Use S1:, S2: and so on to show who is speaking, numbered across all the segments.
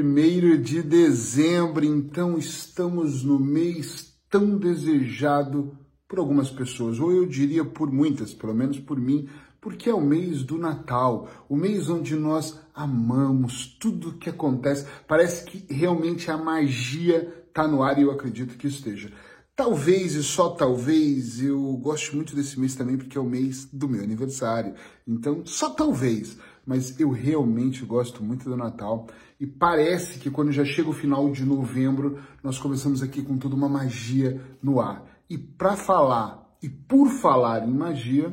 S1: 1 de dezembro, então estamos no mês tão desejado por algumas pessoas, ou eu diria por muitas, pelo menos por mim, porque é o mês do Natal, o mês onde nós amamos tudo que acontece. Parece que realmente a magia está no ar e eu acredito que esteja. Talvez e só talvez eu gosto muito desse mês também porque é o mês do meu aniversário. Então, só talvez, mas eu realmente gosto muito do Natal e parece que quando já chega o final de novembro, nós começamos aqui com toda uma magia no ar. E para falar e por falar em magia,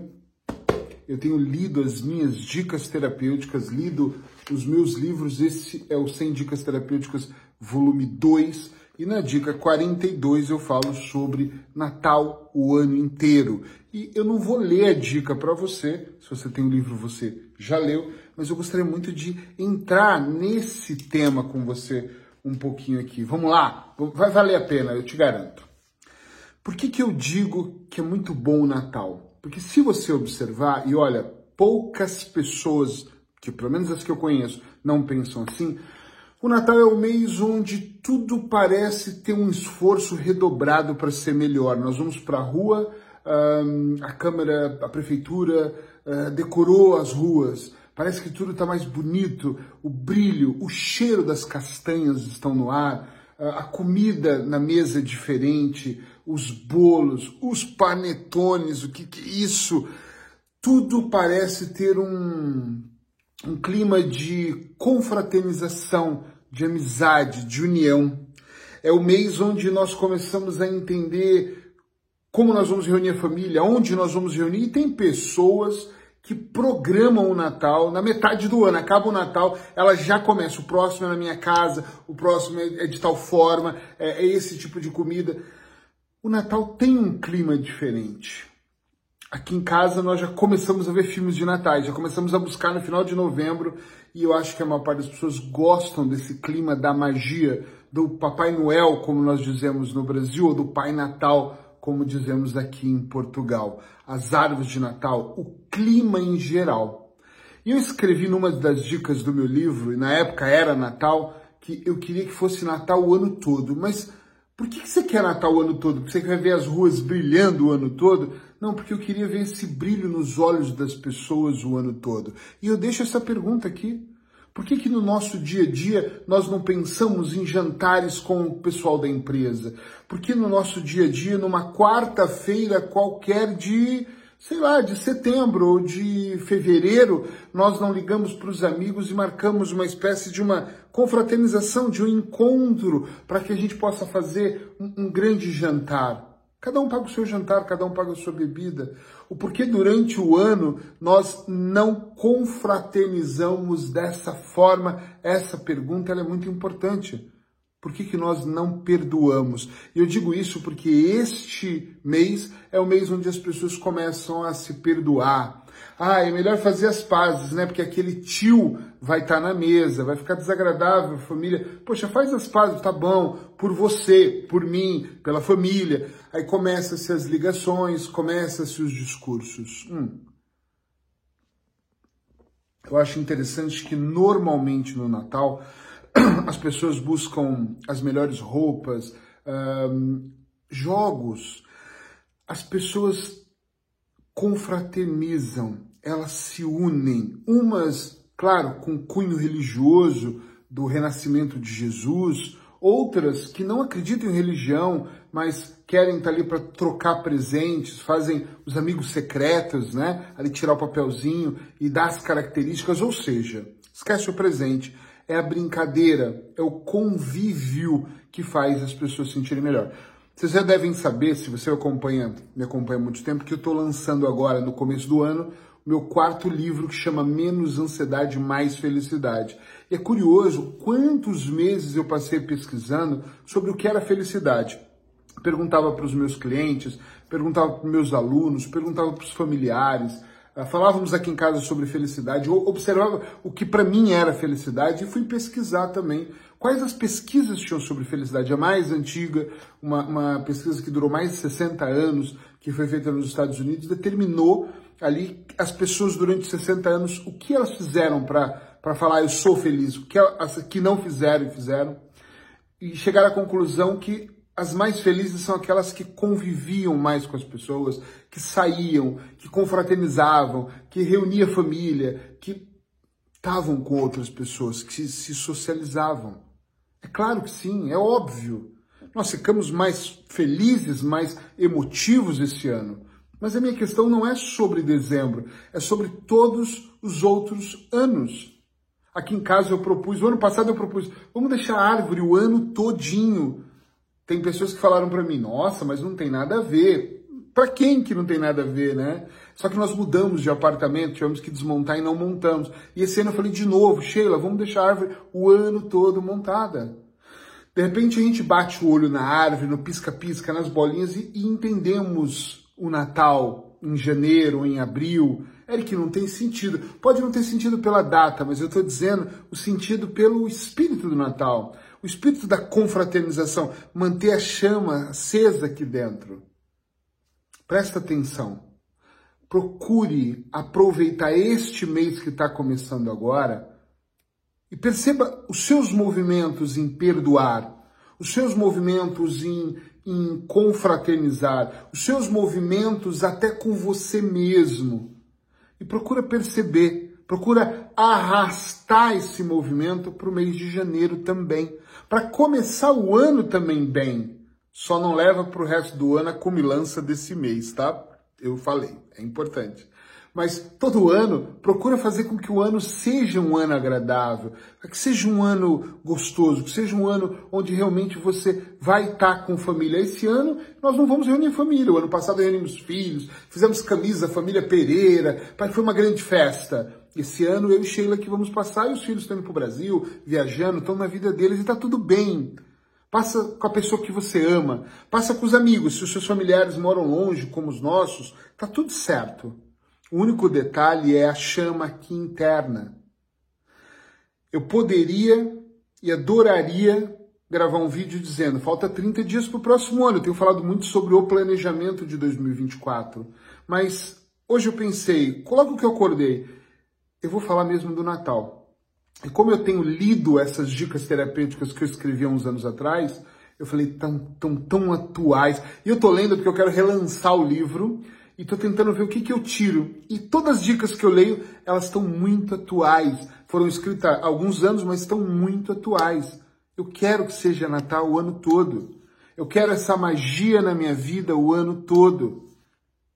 S1: eu tenho lido as minhas dicas terapêuticas, lido os meus livros. Esse é o 100 Dicas Terapêuticas, volume 2 e na dica 42 eu falo sobre Natal o ano inteiro. E eu não vou ler a dica para você, se você tem o um livro você já leu, mas eu gostaria muito de entrar nesse tema com você um pouquinho aqui. Vamos lá, vai valer a pena, eu te garanto. Por que, que eu digo que é muito bom o Natal? Porque se você observar, e olha, poucas pessoas, que pelo menos as que eu conheço, não pensam assim, o Natal é o mês onde tudo parece ter um esforço redobrado para ser melhor. Nós vamos para a rua, a Câmara, a Prefeitura decorou as ruas, parece que tudo está mais bonito, o brilho, o cheiro das castanhas estão no ar, a comida na mesa é diferente, os bolos, os panetones, o que, que é isso? Tudo parece ter um, um clima de confraternização, de amizade, de união. É o mês onde nós começamos a entender como nós vamos reunir a família, onde nós vamos reunir. E tem pessoas que programam o Natal na metade do ano. Acaba o Natal, ela já começa. O próximo é na minha casa, o próximo é de tal forma, é, é esse tipo de comida. O Natal tem um clima diferente. Aqui em casa nós já começamos a ver filmes de Natal, já começamos a buscar no final de novembro e eu acho que a maior parte das pessoas gostam desse clima da magia, do Papai Noel, como nós dizemos no Brasil, ou do Pai Natal, como dizemos aqui em Portugal. As árvores de Natal, o clima em geral. E eu escrevi numa das dicas do meu livro, e na época era Natal, que eu queria que fosse Natal o ano todo, mas por que, você quer Natal o ano todo? Porque você quer ver as ruas brilhando o ano todo? Não, porque eu queria ver esse brilho nos olhos das pessoas o ano todo. E eu deixo essa pergunta aqui. Por que, que no nosso dia a dia nós não pensamos em jantares com o pessoal da empresa? Por que no nosso dia a dia, numa quarta-feira qualquer de sei lá, de setembro ou de fevereiro, nós não ligamos para os amigos e marcamos uma espécie de uma confraternização, de um encontro, para que a gente possa fazer um, um grande jantar. Cada um paga o seu jantar, cada um paga a sua bebida. O porquê durante o ano nós não confraternizamos dessa forma? Essa pergunta é muito importante. Por que, que nós não perdoamos? E eu digo isso porque este mês é o mês onde as pessoas começam a se perdoar. Ah, é melhor fazer as pazes, né? Porque aquele tio vai estar tá na mesa, vai ficar desagradável, família. Poxa, faz as pazes, tá bom, por você, por mim, pela família. Aí começam-se as ligações, começam-se os discursos. Hum. Eu acho interessante que normalmente no Natal as pessoas buscam as melhores roupas, um, jogos, as pessoas confraternizam, elas se unem, umas, claro, com cunho religioso do renascimento de Jesus, outras que não acreditam em religião, mas querem estar ali para trocar presentes, fazem os amigos secretos, né? Ali tirar o papelzinho e dar as características, ou seja, esquece o presente é a brincadeira, é o convívio que faz as pessoas se sentirem melhor. Vocês já devem saber, se você acompanha, me acompanha há muito tempo, que eu estou lançando agora, no começo do ano, o meu quarto livro que chama Menos Ansiedade, Mais Felicidade. E é curioso quantos meses eu passei pesquisando sobre o que era felicidade. Perguntava para os meus clientes, perguntava para os meus alunos, perguntava para os familiares, ah, falávamos aqui em casa sobre felicidade, observava o que para mim era felicidade e fui pesquisar também quais as pesquisas tinham sobre felicidade. A mais antiga, uma, uma pesquisa que durou mais de 60 anos, que foi feita nos Estados Unidos, determinou ali as pessoas durante 60 anos o que elas fizeram para falar eu sou feliz, o que as que não fizeram e fizeram, e chegar à conclusão que as mais felizes são aquelas que conviviam mais com as pessoas, que saíam, que confraternizavam, que reuniam a família, que estavam com outras pessoas, que se socializavam. É claro que sim, é óbvio. Nós ficamos mais felizes, mais emotivos esse ano. Mas a minha questão não é sobre dezembro, é sobre todos os outros anos. Aqui em casa eu propus, o ano passado eu propus, vamos deixar a árvore o ano todinho. Tem pessoas que falaram para mim, nossa, mas não tem nada a ver. Para quem que não tem nada a ver, né? Só que nós mudamos de apartamento, tivemos que desmontar e não montamos. E esse ano eu falei de novo, Sheila, vamos deixar a árvore o ano todo montada. De repente a gente bate o olho na árvore, no pisca-pisca, nas bolinhas e, e entendemos o Natal em janeiro em abril. Eric, não tem sentido. Pode não ter sentido pela data, mas eu estou dizendo o sentido pelo espírito do Natal, o espírito da confraternização, manter a chama acesa aqui dentro. Presta atenção. Procure aproveitar este mês que está começando agora e perceba os seus movimentos em perdoar, os seus movimentos em, em confraternizar, os seus movimentos até com você mesmo. E procura perceber, procura arrastar esse movimento para o mês de janeiro também, para começar o ano também bem. Só não leva para o resto do ano a comilança desse mês, tá? Eu falei, é importante mas todo ano procura fazer com que o ano seja um ano agradável, que seja um ano gostoso, que seja um ano onde realmente você vai estar com família. Esse ano nós não vamos reunir família. O ano passado reunimos filhos, fizemos camisa família Pereira, foi uma grande festa. Esse ano eu e Sheila que vamos passar e os filhos estão indo para o Brasil, viajando, estão na vida deles e está tudo bem. Passa com a pessoa que você ama, passa com os amigos. Se os seus familiares moram longe, como os nossos, tá tudo certo. O único detalhe é a chama aqui interna. Eu poderia e adoraria gravar um vídeo dizendo: falta 30 dias para o próximo ano. Eu tenho falado muito sobre o planejamento de 2024, mas hoje eu pensei, logo que eu acordei, eu vou falar mesmo do Natal. E como eu tenho lido essas dicas terapêuticas que eu escrevi há uns anos atrás, eu falei, tão, tão, tão atuais. E eu tô lendo porque eu quero relançar o livro e estou tentando ver o que, que eu tiro. E todas as dicas que eu leio, elas estão muito atuais. Foram escritas há alguns anos, mas estão muito atuais. Eu quero que seja Natal o ano todo. Eu quero essa magia na minha vida o ano todo.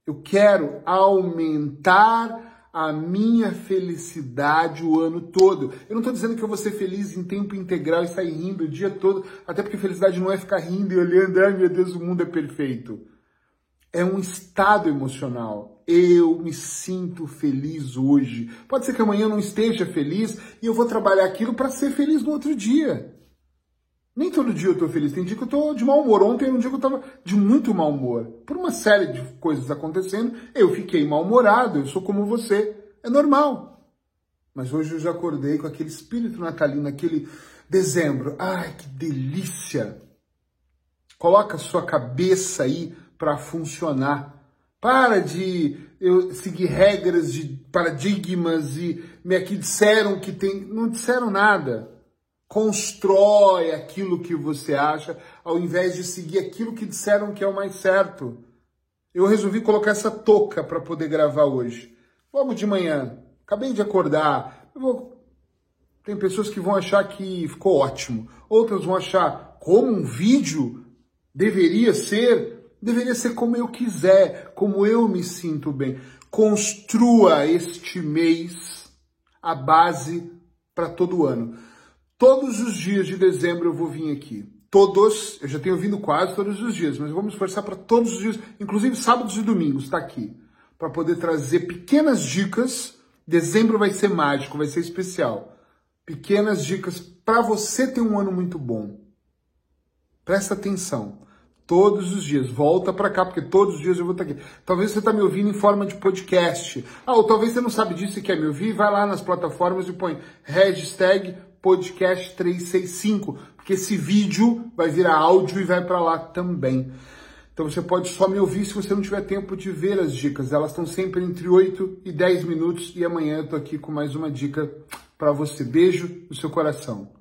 S1: Eu quero aumentar a minha felicidade o ano todo. Eu não estou dizendo que eu vou ser feliz em tempo integral e sair rindo o dia todo, até porque felicidade não é ficar rindo e olhando, ai meu Deus, o mundo é perfeito é um estado emocional. Eu me sinto feliz hoje. Pode ser que amanhã eu não esteja feliz e eu vou trabalhar aquilo para ser feliz no outro dia. Nem todo dia eu estou feliz. Tem dia que eu estou de mau humor. Ontem um dia que eu estava de muito mau humor. Por uma série de coisas acontecendo, eu fiquei mal-humorado. Eu sou como você. É normal. Mas hoje eu já acordei com aquele espírito natalino, aquele dezembro. Ai, que delícia! Coloca sua cabeça aí para funcionar. Para de eu seguir regras de paradigmas e me aqui disseram que tem, não disseram nada. Constrói aquilo que você acha, ao invés de seguir aquilo que disseram que é o mais certo. Eu resolvi colocar essa touca para poder gravar hoje. Logo de manhã, acabei de acordar. Vou... Tem pessoas que vão achar que ficou ótimo, outras vão achar como um vídeo deveria ser Deveria ser como eu quiser, como eu me sinto bem. Construa este mês a base para todo ano. Todos os dias de dezembro eu vou vir aqui. Todos, eu já tenho vindo quase todos os dias, mas vamos esforçar para todos os dias, inclusive sábados e domingos, está aqui, para poder trazer pequenas dicas. Dezembro vai ser mágico, vai ser especial. Pequenas dicas para você ter um ano muito bom. Presta atenção todos os dias. Volta para cá, porque todos os dias eu vou estar aqui. Talvez você está me ouvindo em forma de podcast. Ah, ou talvez você não sabe disso e quer me ouvir. Vai lá nas plataformas e põe hashtag podcast 365, porque esse vídeo vai virar áudio e vai para lá também. Então você pode só me ouvir se você não tiver tempo de ver as dicas. Elas estão sempre entre 8 e 10 minutos e amanhã eu tô aqui com mais uma dica para você. Beijo no seu coração.